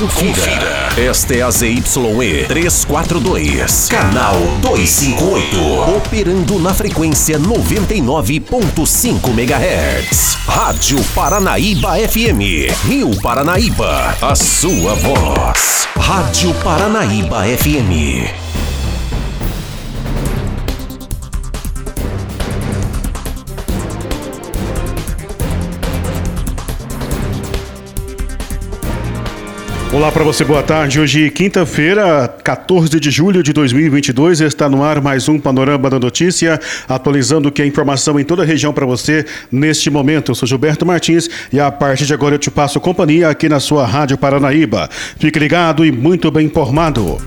Confira. Esta é a ZYE 342, canal 258. Operando na frequência 99.5 MHz. Rádio Paranaíba FM. Rio Paranaíba. A sua voz. Rádio Paranaíba FM. Olá para você, boa tarde. Hoje, quinta-feira, 14 de julho de 2022, está no ar mais um Panorama da Notícia, atualizando que é informação em toda a região para você neste momento. Eu sou Gilberto Martins e a partir de agora eu te passo companhia aqui na sua Rádio Paranaíba. Fique ligado e muito bem informado.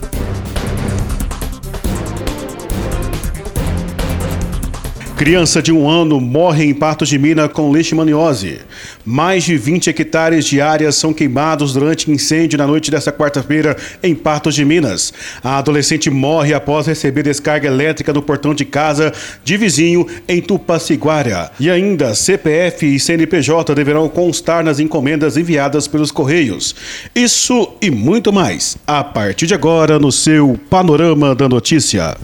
Criança de um ano morre em Patos de Minas com leishmaniose. Mais de 20 hectares de áreas são queimados durante incêndio na noite desta quarta-feira em Patos de Minas. A adolescente morre após receber descarga elétrica do portão de casa de vizinho em Tupaciguara. E ainda, CPF e CNPJ deverão constar nas encomendas enviadas pelos Correios. Isso e muito mais, a partir de agora no seu Panorama da Notícia.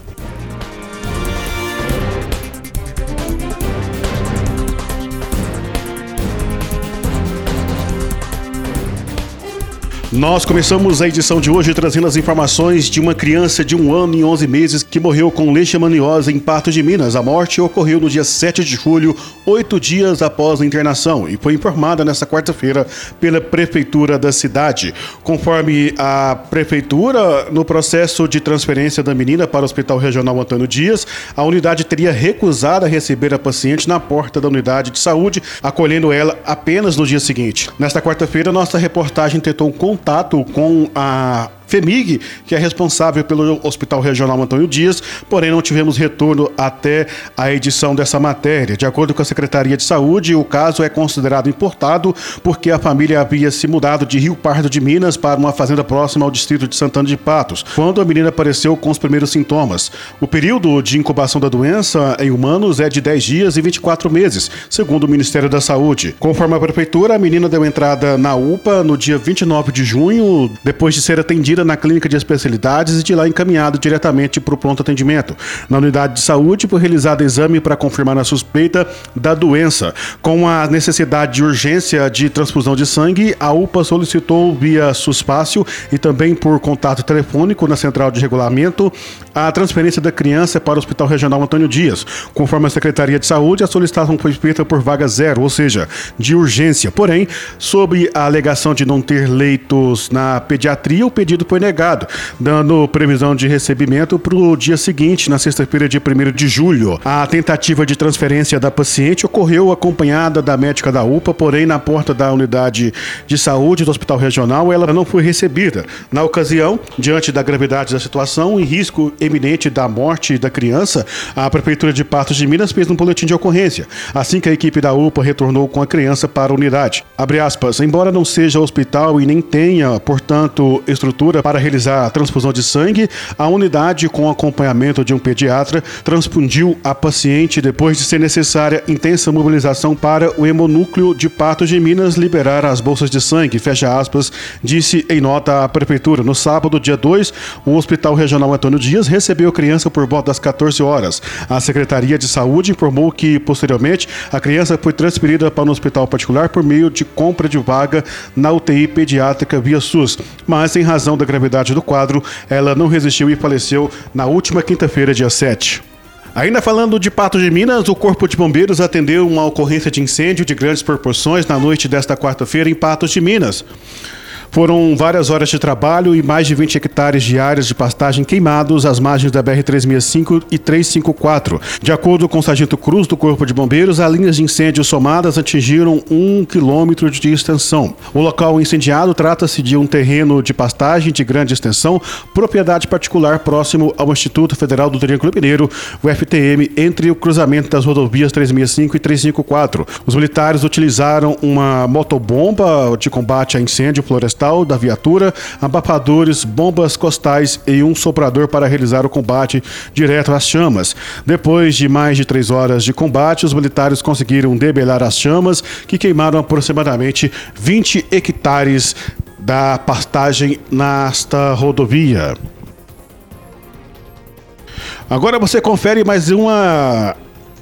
Nós começamos a edição de hoje trazendo as informações de uma criança de um ano e 11 meses que morreu com leishmaniose em Pato de Minas. A morte ocorreu no dia 7 de julho, oito dias após a internação, e foi informada nesta quarta-feira pela prefeitura da cidade. Conforme a prefeitura, no processo de transferência da menina para o Hospital Regional Antônio Dias, a unidade teria recusado a receber a paciente na porta da unidade de saúde, acolhendo ela apenas no dia seguinte. Nesta quarta-feira, nossa reportagem tentou contato com a FEMIG, que é responsável pelo Hospital Regional Antônio Dias, porém não tivemos retorno até a edição dessa matéria. De acordo com a Secretaria de Saúde, o caso é considerado importado porque a família havia se mudado de Rio Pardo de Minas para uma fazenda próxima ao distrito de Santana de Patos, quando a menina apareceu com os primeiros sintomas. O período de incubação da doença em humanos é de 10 dias e 24 meses, segundo o Ministério da Saúde. Conforme a Prefeitura, a menina deu entrada na UPA no dia 29 de junho, depois de ser atendida na clínica de especialidades e de lá encaminhado diretamente para o pronto atendimento. Na unidade de saúde foi realizado exame para confirmar a suspeita da doença. Com a necessidade de urgência de transfusão de sangue, a UPA solicitou via suspácio e também por contato telefônico na central de regulamento a transferência da criança para o Hospital Regional Antônio Dias. Conforme a Secretaria de Saúde, a solicitação foi feita por vaga zero, ou seja, de urgência. Porém, sobre a alegação de não ter leitos na pediatria, o pedido foi negado, dando previsão de recebimento para o dia seguinte, na sexta-feira, dia 1 de julho. A tentativa de transferência da paciente ocorreu acompanhada da médica da UPA, porém, na porta da unidade de saúde do Hospital Regional, ela não foi recebida. Na ocasião, diante da gravidade da situação e risco eminente da morte da criança, a Prefeitura de Patos de Minas fez um boletim de ocorrência, assim que a equipe da UPA retornou com a criança para a unidade. Aspas, embora não seja hospital e nem tenha, portanto, estrutura para realizar a transfusão de sangue, a unidade, com acompanhamento de um pediatra, transfundiu a paciente depois de ser necessária intensa mobilização para o hemonúcleo de Patos de Minas liberar as bolsas de sangue, fecha aspas, disse em nota a prefeitura. No sábado, dia 2, o Hospital Regional Antônio Dias recebeu a criança por volta das 14 horas. A Secretaria de Saúde informou que, posteriormente, a criança foi transferida para um hospital particular por meio de compra de vaga na UTI pediátrica via SUS, mas em razão da gravidade do quadro, ela não resistiu e faleceu na última quinta-feira, dia 7. Ainda falando de Patos de Minas, o Corpo de Bombeiros atendeu uma ocorrência de incêndio de grandes proporções na noite desta quarta-feira em Patos de Minas. Foram várias horas de trabalho e mais de 20 hectares de áreas de pastagem queimados às margens da BR-365 e 354. De acordo com o Sargento Cruz do Corpo de Bombeiros, as linhas de incêndio somadas atingiram um quilômetro de extensão. O local incendiado trata-se de um terreno de pastagem de grande extensão, propriedade particular próximo ao Instituto Federal do Triângulo Mineiro, o FTM, entre o cruzamento das rodovias 365 e 354. Os militares utilizaram uma motobomba de combate a incêndio florestal da viatura, abafadores, bombas costais e um soprador para realizar o combate direto às chamas. Depois de mais de três horas de combate, os militares conseguiram debelar as chamas, que queimaram aproximadamente 20 hectares da pastagem nesta rodovia. Agora você confere mais uma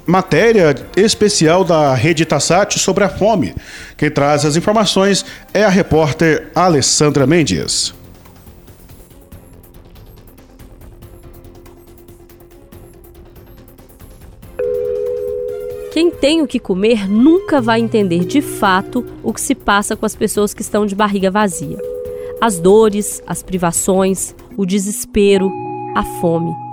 matéria especial da Rede Tassat sobre a fome. Quem traz as informações é a repórter Alessandra Mendes. Quem tem o que comer nunca vai entender de fato o que se passa com as pessoas que estão de barriga vazia. As dores, as privações, o desespero, a fome.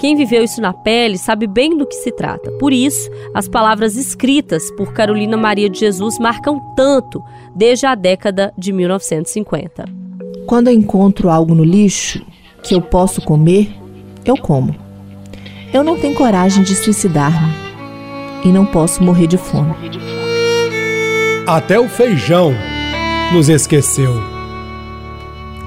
Quem viveu isso na pele sabe bem do que se trata. Por isso, as palavras escritas por Carolina Maria de Jesus marcam tanto desde a década de 1950. Quando eu encontro algo no lixo que eu posso comer, eu como. Eu não tenho coragem de suicidar-me e não posso morrer de fome. Até o feijão nos esqueceu.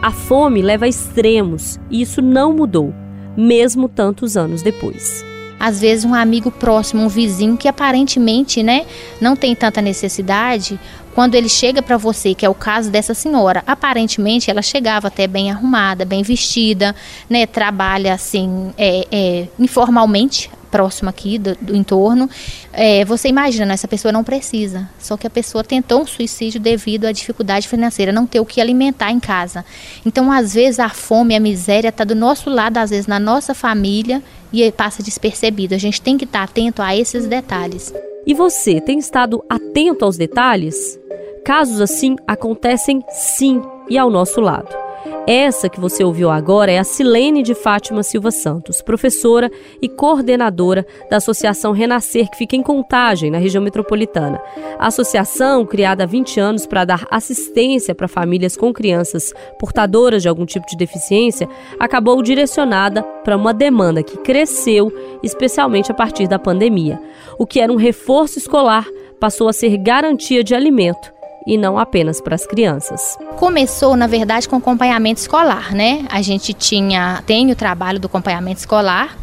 A fome leva a extremos e isso não mudou, mesmo tantos anos depois. Às vezes um amigo próximo, um vizinho que aparentemente, né, não tem tanta necessidade, quando ele chega para você, que é o caso dessa senhora, aparentemente ela chegava até bem arrumada, bem vestida, né, trabalha assim é, é, informalmente próximo aqui do, do entorno, é, você imagina, né, essa pessoa não precisa. Só que a pessoa tentou um suicídio devido à dificuldade financeira, não ter o que alimentar em casa. Então, às vezes, a fome, a miséria está do nosso lado, às vezes na nossa família, e passa despercebido. A gente tem que estar tá atento a esses detalhes. E você tem estado atento aos detalhes? Casos assim acontecem sim e ao nosso lado. Essa que você ouviu agora é a Silene de Fátima Silva Santos, professora e coordenadora da Associação Renascer, que fica em Contagem, na região metropolitana. A associação, criada há 20 anos para dar assistência para famílias com crianças portadoras de algum tipo de deficiência, acabou direcionada para uma demanda que cresceu, especialmente a partir da pandemia. O que era um reforço escolar passou a ser garantia de alimento e não apenas para as crianças. Começou, na verdade, com acompanhamento escolar, né? A gente tinha, tem o trabalho do acompanhamento escolar,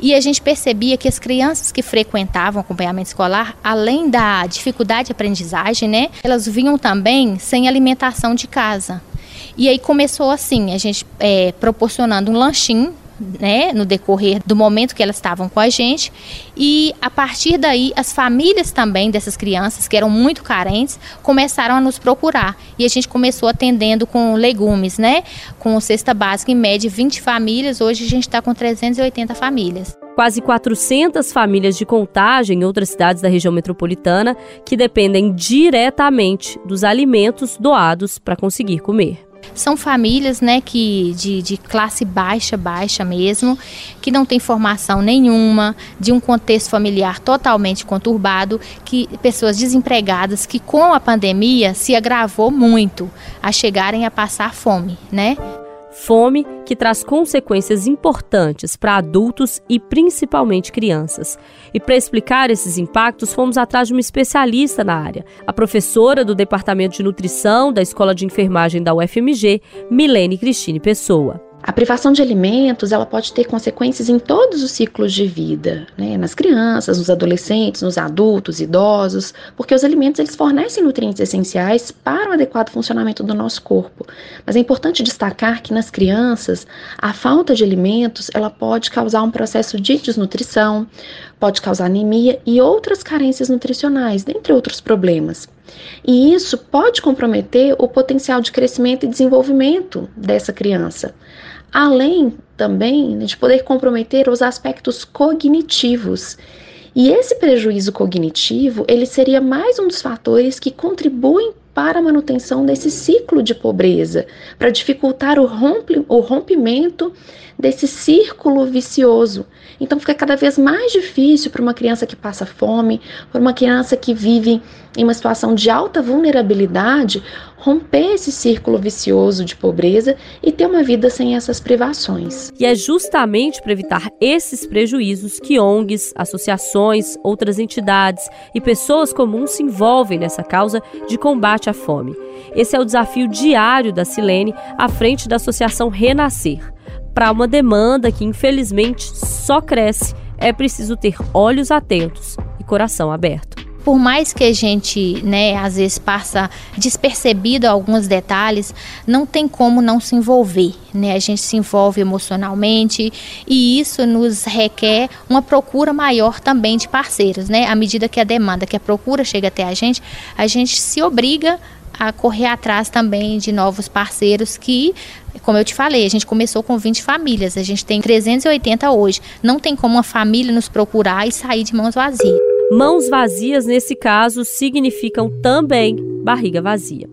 e a gente percebia que as crianças que frequentavam acompanhamento escolar, além da dificuldade de aprendizagem, né, elas vinham também sem alimentação de casa. E aí começou assim, a gente é, proporcionando um lanchinho né, no decorrer do momento que elas estavam com a gente. E a partir daí, as famílias também dessas crianças, que eram muito carentes, começaram a nos procurar. E a gente começou atendendo com legumes, né? Com cesta básica, em média, 20 famílias. Hoje a gente está com 380 famílias. Quase 400 famílias de contagem em outras cidades da região metropolitana que dependem diretamente dos alimentos doados para conseguir comer. São famílias, né, que de, de classe baixa, baixa mesmo, que não tem formação nenhuma, de um contexto familiar totalmente conturbado, que pessoas desempregadas que com a pandemia se agravou muito a chegarem a passar fome, né? Fome que traz consequências importantes para adultos e principalmente crianças. E para explicar esses impactos, fomos atrás de uma especialista na área, a professora do Departamento de Nutrição da Escola de Enfermagem da UFMG, Milene Cristine Pessoa. A privação de alimentos ela pode ter consequências em todos os ciclos de vida, né? nas crianças, nos adolescentes, nos adultos, idosos, porque os alimentos eles fornecem nutrientes essenciais para o adequado funcionamento do nosso corpo. Mas é importante destacar que nas crianças a falta de alimentos ela pode causar um processo de desnutrição, pode causar anemia e outras carências nutricionais, dentre outros problemas. E isso pode comprometer o potencial de crescimento e desenvolvimento dessa criança além também de poder comprometer os aspectos cognitivos. E esse prejuízo cognitivo, ele seria mais um dos fatores que contribuem para a manutenção desse ciclo de pobreza, para dificultar o, o rompimento desse círculo vicioso. Então fica cada vez mais difícil para uma criança que passa fome, para uma criança que vive em uma situação de alta vulnerabilidade, romper esse círculo vicioso de pobreza e ter uma vida sem essas privações. E é justamente para evitar esses prejuízos que ONGs, associações, outras entidades e pessoas comuns se envolvem nessa causa de combate à fome. Esse é o desafio diário da Silene à frente da Associação Renascer para uma demanda que infelizmente só cresce, é preciso ter olhos atentos e coração aberto. Por mais que a gente, né, às vezes passa despercebido alguns detalhes, não tem como não se envolver, né? A gente se envolve emocionalmente e isso nos requer uma procura maior também de parceiros, né? À medida que a demanda, que a procura chega até a gente, a gente se obriga a correr atrás também de novos parceiros que, como eu te falei, a gente começou com 20 famílias, a gente tem 380 hoje. Não tem como uma família nos procurar e sair de mãos vazias. Mãos vazias, nesse caso, significam também barriga vazia.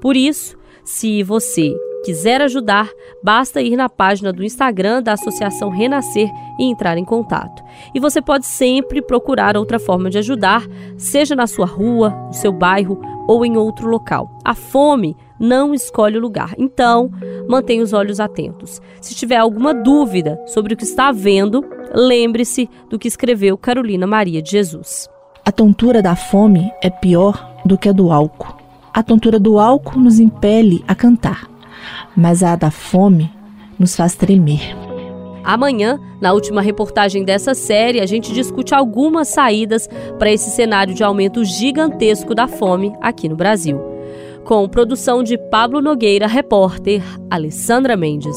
Por isso, se você quiser ajudar, basta ir na página do Instagram da Associação Renascer e entrar em contato. E você pode sempre procurar outra forma de ajudar, seja na sua rua, no seu bairro ou em outro local. A fome não escolhe o lugar, então mantenha os olhos atentos. Se tiver alguma dúvida sobre o que está vendo, lembre-se do que escreveu Carolina Maria de Jesus. A tontura da fome é pior do que a do álcool. A tontura do álcool nos impele a cantar mas a da fome nos faz tremer. Amanhã, na última reportagem dessa série, a gente discute algumas saídas para esse cenário de aumento gigantesco da fome aqui no Brasil. Com produção de Pablo Nogueira, repórter Alessandra Mendes.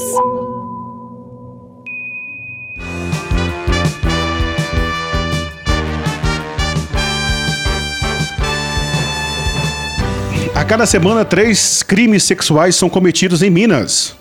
A cada semana, três crimes sexuais são cometidos em Minas.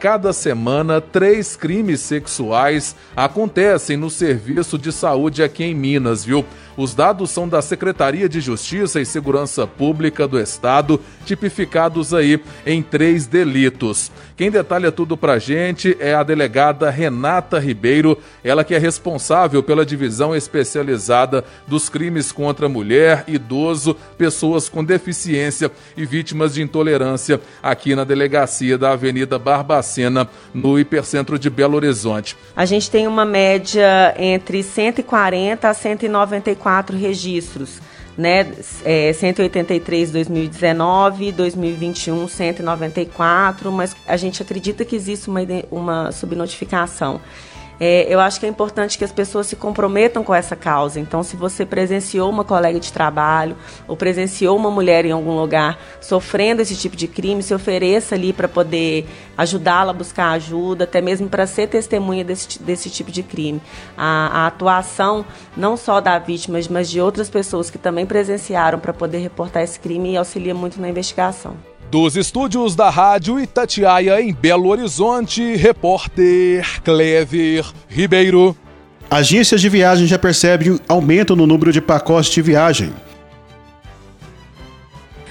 Cada semana, três crimes sexuais acontecem no serviço de saúde aqui em Minas, viu? Os dados são da Secretaria de Justiça e Segurança Pública do Estado, tipificados aí em três delitos. Quem detalha tudo pra gente é a delegada Renata Ribeiro, ela que é responsável pela divisão especializada dos crimes contra mulher, idoso, pessoas com deficiência e vítimas de intolerância aqui na delegacia da Avenida Barbacena, no hipercentro de Belo Horizonte. A gente tem uma média entre 140 a 194 quatro registros, né? É, 183 2019, 2021 194, mas a gente acredita que existe uma, uma subnotificação. É, eu acho que é importante que as pessoas se comprometam com essa causa. Então, se você presenciou uma colega de trabalho ou presenciou uma mulher em algum lugar sofrendo esse tipo de crime, se ofereça ali para poder ajudá-la a buscar ajuda, até mesmo para ser testemunha desse, desse tipo de crime. A, a atuação não só da vítima, mas de outras pessoas que também presenciaram para poder reportar esse crime auxilia muito na investigação. Dos estúdios da Rádio Itatiaia em Belo Horizonte, repórter Clever Ribeiro. Agências de viagem já percebem aumento no número de pacotes de viagem.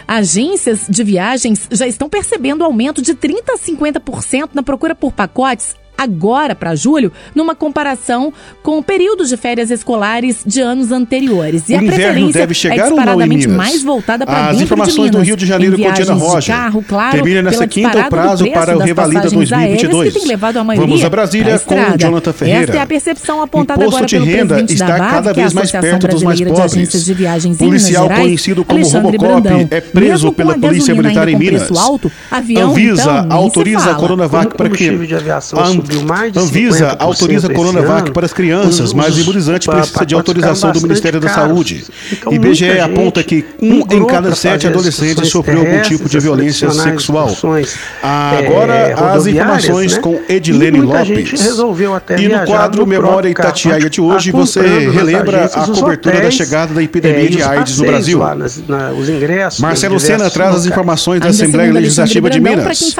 Agências de viagens já estão percebendo aumento de 30 a 50% na procura por pacotes agora para julho, numa comparação com períodos de férias escolares de anos anteriores. E o a preferência deve chegar é disparadamente mais voltada para As informações do Rio de Janeiro com Diana Rocha. Carro, claro, Termina nessa quinta o prazo para o Revalida 2022. A Vamos a Brasília com o Jonathan Ferreira. Esta é a percepção apontada Imposto agora de pelo renda presidente está da VAR, cada que é vez mais perto dos mais pobres. De viagens Policial Gerais, conhecido como Alexandre Robocop Brandão. é preso pela Polícia Militar em Minas. alto, avião, Anvisa então, autoriza a. Coronavac para que subiu mais de Anvisa 50% autoriza Coronavac ano, para as crianças, os- mas imunizante precisa de autorização do Ministério da Saúde. Então, muita IBGE aponta que um em cada sete adolescentes sofreu algum tipo de violência sexual. excursões, Agora, é, as informações né? com E Edilene Lopes. resolveu até E no quadro no Memória Itatiaia de hoje, você relembra a cobertura da chegada da epidemia é, e de AIDS no Brasil. nas- na-. Marcelo Sena traz as informações da Assembleia Legislativa de Minas.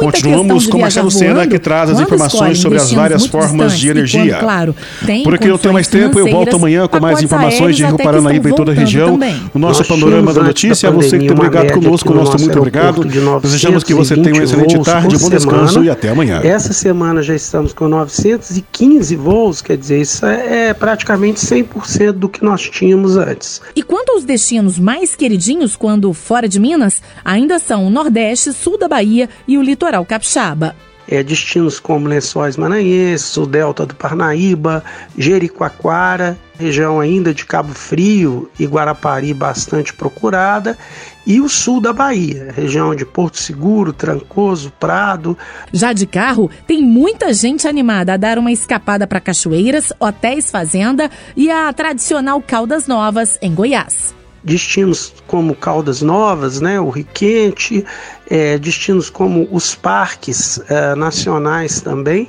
Continuamos com Marcelo Sena, que traz as quando informações sobre as várias formas de e energia. quando, claro, tem Por aqui não tem mais tempo, eu volto amanhã com mais informações de Rio Paranaíba e estão toda a região. também. O nosso Nós panorama da notícia, da você que tem uma média conosco, nosso muito obrigado. Desejamos que você tenha um 920 excelente tarde, bom descanso semana. e até amanhã. Essa semana já estamos com 915 voos, quer dizer, isso é é praticamente 100% do que nós tínhamos antes. E quanto aos destinos mais queridinhos quando fora de Minas, ainda são o Nordeste, Sul da Bahia e o Litoral Capixaba. É, destinos como Lençóis Maranhenses, o Delta do Parnaíba, Jericoacoara, região ainda de Cabo Frio e Guarapari bastante procurada, e o sul da Bahia, região de Porto Seguro, Trancoso, Prado. Já de carro, tem muita gente animada a dar uma escapada para cachoeiras, hotéis fazenda e a tradicional Caldas Novas, em Goiás destinos como Caldas Novas, né, o Riquente, é, destinos como os parques é, nacionais também.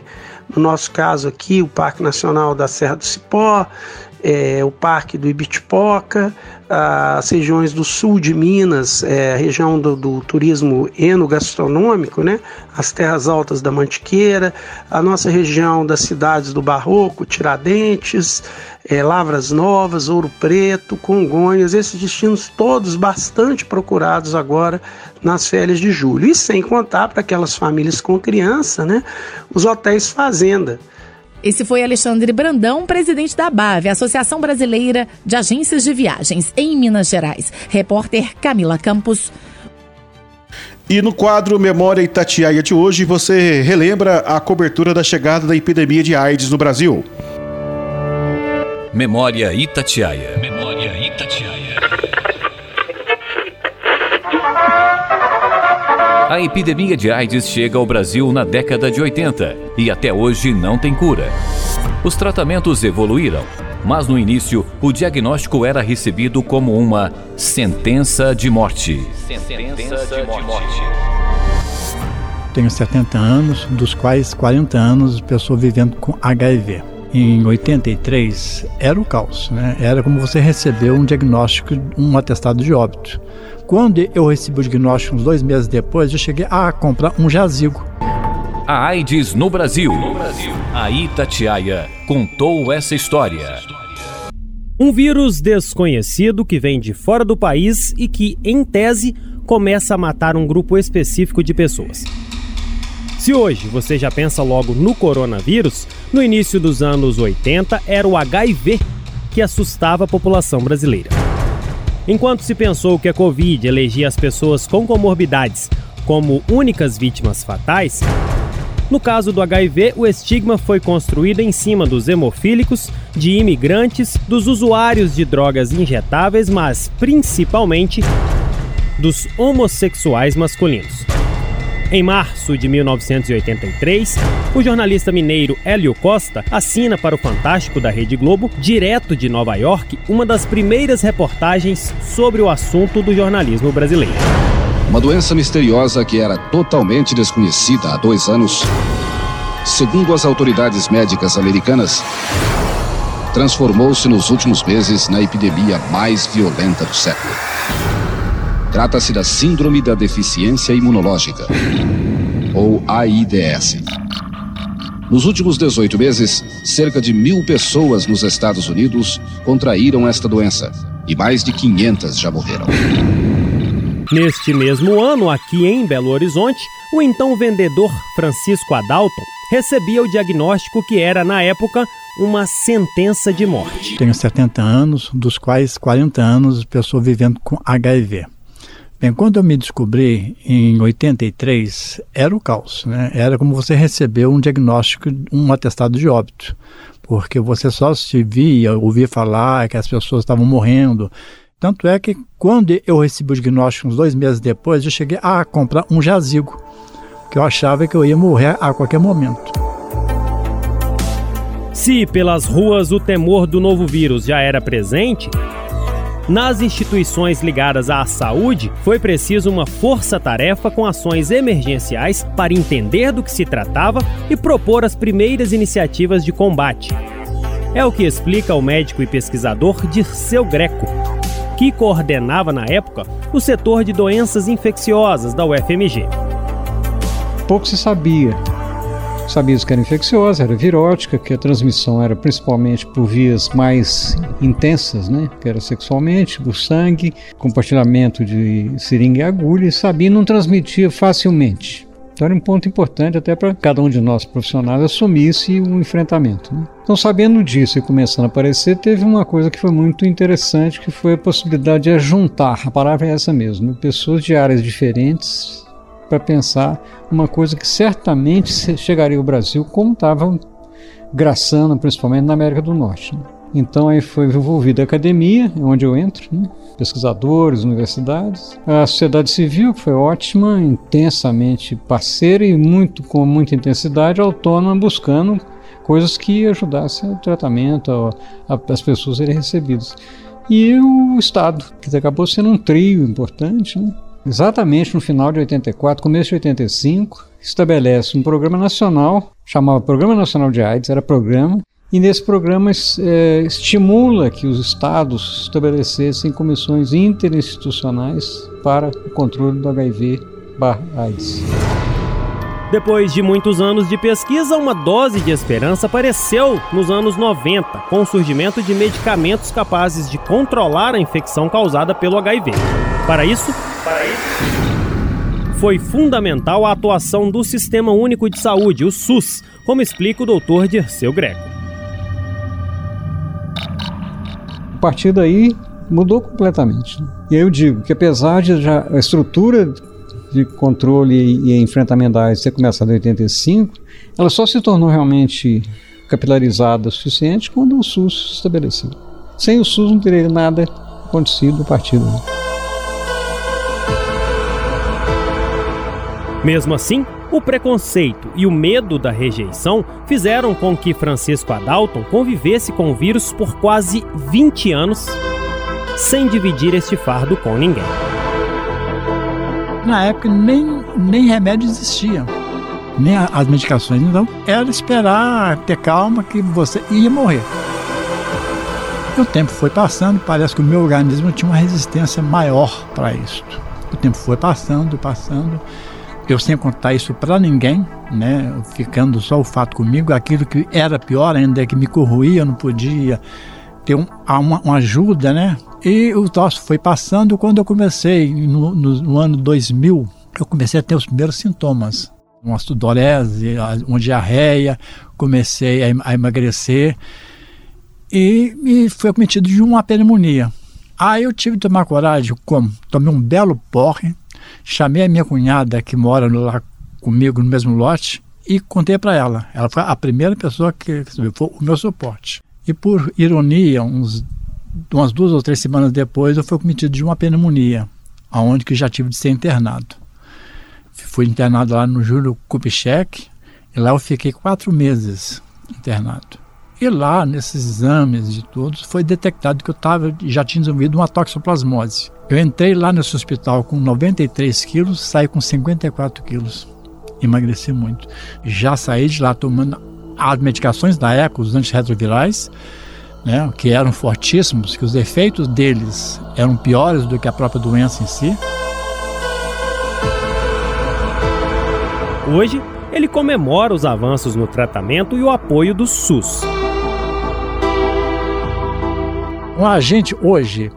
No nosso caso aqui, o Parque Nacional da Serra do Cipó, é, o Parque do Ibitipoca, as regiões do sul de Minas, é, região do, do, turismo enogastronômico, né? as terras altas da Mantiqueira, a nossa região das cidades do Barroco, Tiradentes, é, Lavras Novas, Ouro Preto, Congonhas, esses destinos todos bastante procurados agora nas férias de julho. E sem contar para aquelas famílias com criança, né? os hotéis fazenda. Esse foi Alexandre Brandão, presidente da BAV, Associação Brasileira de Agências de Viagens, em Minas Gerais. Repórter Camila Campos. E no quadro Memória Itatiaia de hoje, você relembra a cobertura da chegada da epidemia de AIDS no Brasil. Memória Itatiaia. Memória Itatiaia. A epidemia de AIDS chega ao Brasil na década de 80 e até hoje não tem cura. Os tratamentos evoluíram, mas no início o diagnóstico era recebido como uma sentença de morte. Sentença de morte. Tenho 70 anos, dos quais 40 anos pessoa vivendo com HIV. Em 83 era o caos, né? Era como você receber um diagnóstico, um atestado de óbito. Quando eu recebi o diagnóstico, uns dois meses depois, eu cheguei a comprar um jazigo. A AIDS no Brasil. No Brasil. A Itatiaia contou essa história. Um vírus desconhecido que vem de fora do país e que, em tese, começa a matar um grupo específico de pessoas. Se hoje você já pensa logo no coronavírus, no início dos anos 80 era o HIV que assustava a população brasileira. Enquanto se pensou que a Covid elegia as pessoas com comorbidades como únicas vítimas fatais, no caso do HIV, o estigma foi construído em cima dos hemofílicos, de imigrantes, dos usuários de drogas injetáveis, mas principalmente dos homossexuais masculinos. Em março de 1983, o jornalista mineiro Hélio Costa assina para o Fantástico da Rede Globo, direto de Nova York, uma das primeiras reportagens sobre o assunto do jornalismo brasileiro. Uma doença misteriosa que era totalmente desconhecida há dois anos, segundo as autoridades médicas americanas, transformou-se nos últimos meses na epidemia mais violenta do século. Trata-se da Síndrome da Deficiência Imunológica, ou AIDS. Nos últimos 18 meses, cerca de mil pessoas nos Estados Unidos contraíram esta doença e mais de 500 já morreram. Neste mesmo ano, aqui em Belo Horizonte, o então vendedor Francisco Adalton recebia o diagnóstico que era, na época, uma sentença de morte. Tenho 70 anos, dos quais 40 anos pessoa vivendo com HIV. Bem, quando eu me descobri em 83, era o caos, né? Era como você receber um diagnóstico, um atestado de óbito, porque você só se via, ouvia falar que as pessoas estavam morrendo. Tanto é que quando eu recebi o diagnóstico, uns dois meses depois, eu cheguei a comprar um jazigo, que eu achava que eu ia morrer a qualquer momento. Se pelas ruas o temor do novo vírus já era presente, nas instituições ligadas à saúde, foi preciso uma força-tarefa com ações emergenciais para entender do que se tratava e propor as primeiras iniciativas de combate. É o que explica o médico e pesquisador Dirceu Greco, que coordenava na época o setor de doenças infecciosas da UFMG. Pouco se sabia Sabíamos que era infecciosa, era virótica, que a transmissão era principalmente por vias mais intensas, né? Que era sexualmente, por sangue, compartilhamento de seringa e agulha, e sabia não transmitia facilmente. Então era um ponto importante até para cada um de nós profissionais assumisse o enfrentamento. Né? Então, sabendo disso e começando a aparecer, teve uma coisa que foi muito interessante, que foi a possibilidade de juntar, a palavra é essa mesmo, pessoas de áreas diferentes para pensar uma coisa que certamente chegaria ao Brasil, como estava graçando principalmente na América do Norte. Né? Então aí foi envolvida a academia, onde eu entro, né? pesquisadores, universidades, a sociedade civil, que foi ótima, intensamente parceira e muito com muita intensidade autônoma, buscando coisas que ajudassem o tratamento, a, a, as pessoas serem recebidas. E o Estado, que acabou sendo um trio importante, né? Exatamente no final de 84, começo de 85, estabelece um programa nacional, chamava Programa Nacional de AIDS, era programa, e nesse programa é, estimula que os estados estabelecessem comissões interinstitucionais para o controle do HIV/AIDS. Depois de muitos anos de pesquisa, uma dose de esperança apareceu nos anos 90, com o surgimento de medicamentos capazes de controlar a infecção causada pelo HIV. Para isso, Para isso... foi fundamental a atuação do Sistema Único de Saúde, o SUS, como explica o Dr. Dirceu Greco. A partir daí, mudou completamente. E eu digo que apesar de já a estrutura de controle e enfrentamento da AIDS ter começado em 85, ela só se tornou realmente capilarizada o suficiente quando o SUS se estabeleceu. Sem o SUS não teria nada acontecido a partir daí. Mesmo assim, o preconceito e o medo da rejeição fizeram com que Francisco Adalton convivesse com o vírus por quase 20 anos sem dividir este fardo com ninguém. Na época nem, nem remédio existia, nem as medicações. Então era esperar, ter calma que você ia morrer. E o tempo foi passando, parece que o meu organismo tinha uma resistência maior para isso. O tempo foi passando, passando. Eu sem contar isso para ninguém, né? Ficando só o fato comigo, aquilo que era pior ainda, que me corroía, eu não podia ter um, uma, uma ajuda, né? E o troço foi passando quando eu comecei, no, no, no, ano 2000, eu comecei a ter os primeiros sintomas. Uma sudorese, uma diarreia, comecei a, a emagrecer e, e foi cometido de uma pneumonia. Aí eu tive que tomar coragem, como? Tomei um belo porre, chamei a minha cunhada que mora lá comigo no mesmo lote e contei para ela. Ela foi a primeira pessoa que foi o meu suporte. E por ironia, uns, umas duas ou três semanas depois, eu fui cometido de uma pneumonia, aonde que já tive de ser internado. Fui internado lá no Júlio Kubitschek, e lá eu fiquei quatro meses internado. E lá, nesses exames de todos, foi detectado que eu tava, já tinha desenvolvido uma toxoplasmose. Eu entrei lá nesse hospital com 93 quilos, saí com 54 quilos. Emagreci muito. Já saí de lá tomando as medicações da ECO, os antirretrovirais, né, que eram fortíssimos, que os efeitos deles eram piores do que a própria doença em si. Hoje, ele comemora os avanços no tratamento e o apoio do SUS. A gente hoje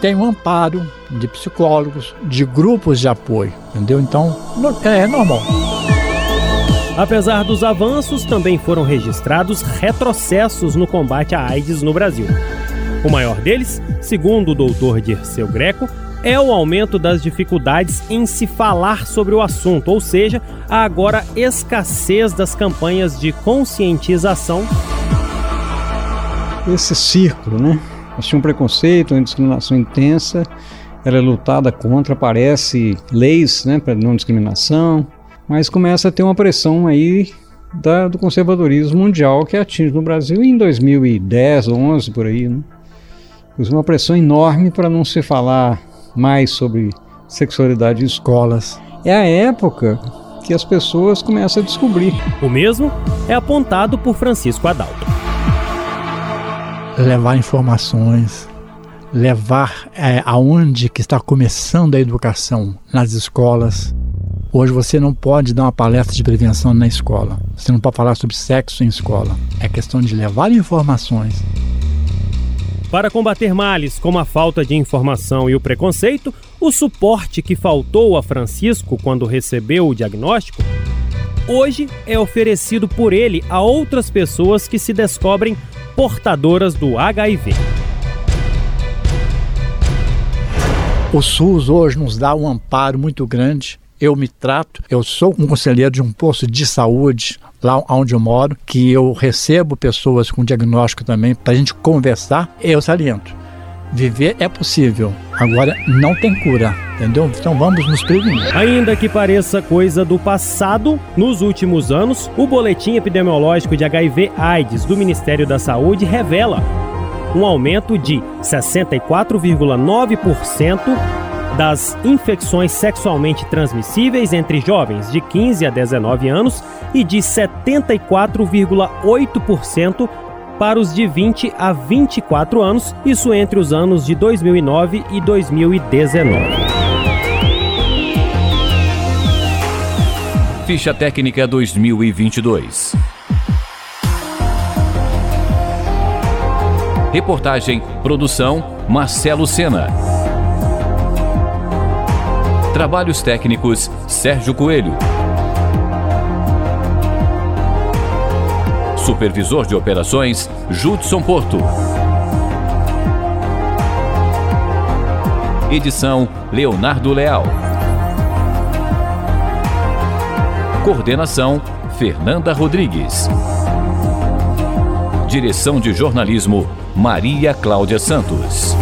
tem um amparo de psicólogos, de grupos de apoio, entendeu? Então, é normal. Apesar dos avanços, também foram registrados retrocessos no combate à AIDS no Brasil. O maior deles, segundo o doutor Dirceu Greco, é o aumento das dificuldades em se falar sobre o assunto, ou seja, a agora escassez das campanhas de conscientização. Esse círculo, né? Nós tinha um preconceito, uma discriminação intensa, ela é lutada contra, aparece leis né, para não discriminação, mas começa a ter uma pressão aí da, do conservadorismo mundial que atinge no Brasil em 2010, 11 por aí, né? Uma pressão enorme para não se falar mais sobre sexualidade em escolas. É a época que as pessoas começam a descobrir. O mesmo é apontado por Francisco Adalto. Levar informações, levar é, aonde que está começando a educação nas escolas, Hoje você não pode dar uma palestra de prevenção na escola. Você não pode falar sobre sexo em escola. É questão de levar informações. Para combater males como a falta de informação e o preconceito, o suporte que faltou a Francisco quando recebeu o diagnóstico, hoje é oferecido por ele a outras pessoas que se descobrem portadoras do HIV. O SUS hoje nos dá um amparo muito grande eu me trato, eu sou um conselheiro de um posto de saúde lá onde eu moro, que eu recebo pessoas com diagnóstico também para a gente conversar, eu saliento. Viver é possível, agora não tem cura, entendeu? Então vamos nos prevenir. Ainda que pareça coisa do passado, nos últimos anos, o boletim epidemiológico de HIV/AIDS do Ministério da Saúde revela um aumento de 64,9% das infecções sexualmente transmissíveis entre jovens de 15 a 19 anos e de 74,8% para os de 20 a 24 anos, isso entre os anos de 2009 e 2019. Ficha Técnica 2022. Reportagem, produção, Marcelo Sena. Trabalhos técnicos, Sérgio Coelho. Supervisor de Operações, Judson Porto. Edição, Leonardo Leal. Coordenação, Fernanda Rodrigues. Direção de Jornalismo, Maria Cláudia Santos.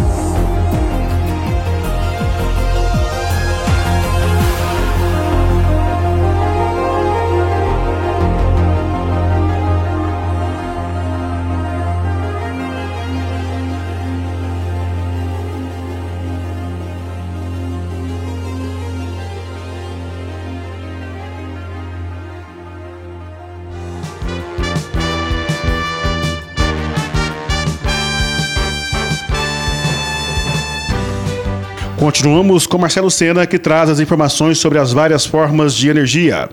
Continuamos com Marcelo Sena, que traz as informações sobre as várias formas de energia.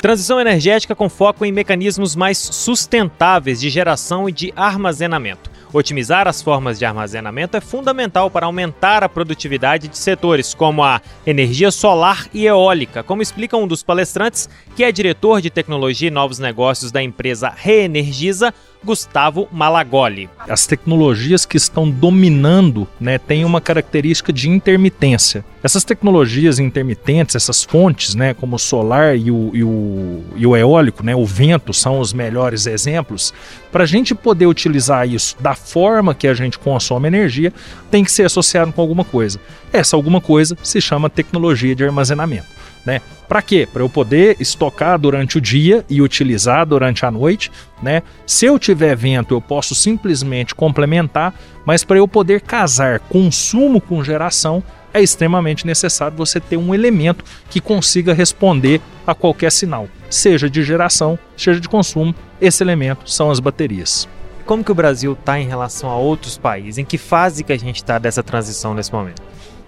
Transição energética com foco em mecanismos mais sustentáveis de geração e de armazenamento. Otimizar as formas de armazenamento é fundamental para aumentar a produtividade de setores como a energia solar e eólica, como explica um dos palestrantes, que é diretor de tecnologia e novos negócios da empresa Reenergiza, Gustavo Malagoli. As tecnologias que estão dominando né, têm uma característica de intermitência. Essas tecnologias intermitentes, essas fontes, né, como o solar e o, e o, e o eólico, né, o vento, são os melhores exemplos. Para a gente poder utilizar isso da forma que a gente consome energia, tem que ser associado com alguma coisa. Essa alguma coisa se chama tecnologia de armazenamento. Né? Para quê? Para eu poder estocar durante o dia e utilizar durante a noite, né? Se eu tiver vento, eu posso simplesmente complementar, mas para eu poder casar consumo com geração, é extremamente necessário você ter um elemento que consiga responder a qualquer sinal, seja de geração, seja de consumo. Esse elemento são as baterias. Como que o Brasil está em relação a outros países? Em que fase que a gente está dessa transição nesse momento?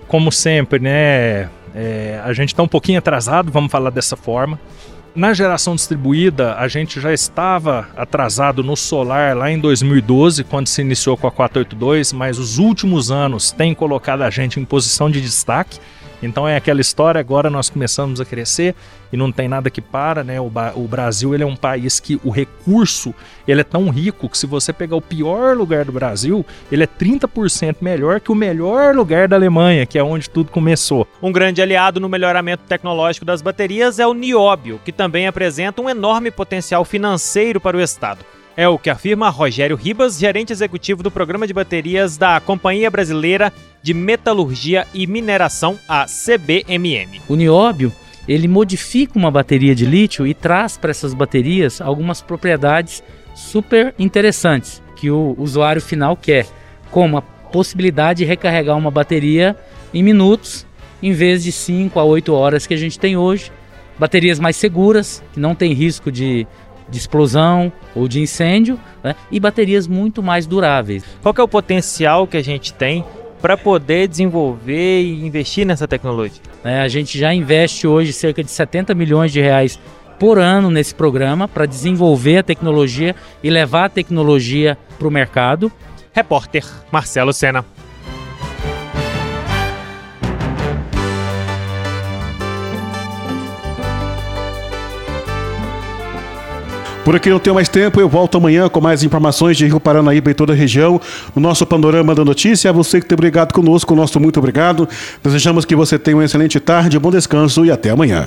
Como sempre, né? É, a gente está um pouquinho atrasado, vamos falar dessa forma. Na geração distribuída, a gente já estava atrasado no solar lá em 2012, quando se iniciou com a 482, mas os últimos anos têm colocado a gente em posição de destaque. Então é aquela história, agora nós começamos a crescer e não tem nada que para, né? O, o, Brasil ele é um país que o recurso ele é tão rico que se você pegar o pior lugar do Brasil, ele é 30% melhor que o melhor lugar da Alemanha, que é onde tudo começou. Um grande aliado no melhoramento tecnológico das baterias é o Nióbio, que também apresenta um enorme potencial financeiro para o Estado. É o que afirma Rogério Ribas, gerente executivo do programa de baterias da Companhia Brasileira de Metalurgia e Mineração, a CBMM. O nióbio ele modifica uma bateria de lítio e traz para essas baterias algumas propriedades super interessantes que o usuário final quer, como a possibilidade de recarregar uma bateria em minutos, em vez de 5 a 8 horas que a gente tem hoje. Baterias mais seguras, que não tem risco de de explosão ou de incêndio né? e baterias muito mais duráveis. Qual é o potencial que a gente tem para poder desenvolver e investir nessa tecnologia? É, a gente já investe hoje cerca de 70 milhões de reais por ano nesse programa para desenvolver a tecnologia e levar a tecnologia para o mercado. Repórter Marcelo Sena. Por aqui não tenho mais tempo, eu volto amanhã com mais informações de Rio Paranaíba e toda a região. O nosso panorama da notícia. A você que tem brigado conosco, nosso muito obrigado. Desejamos que você tenha uma excelente tarde, bom descanso e até amanhã.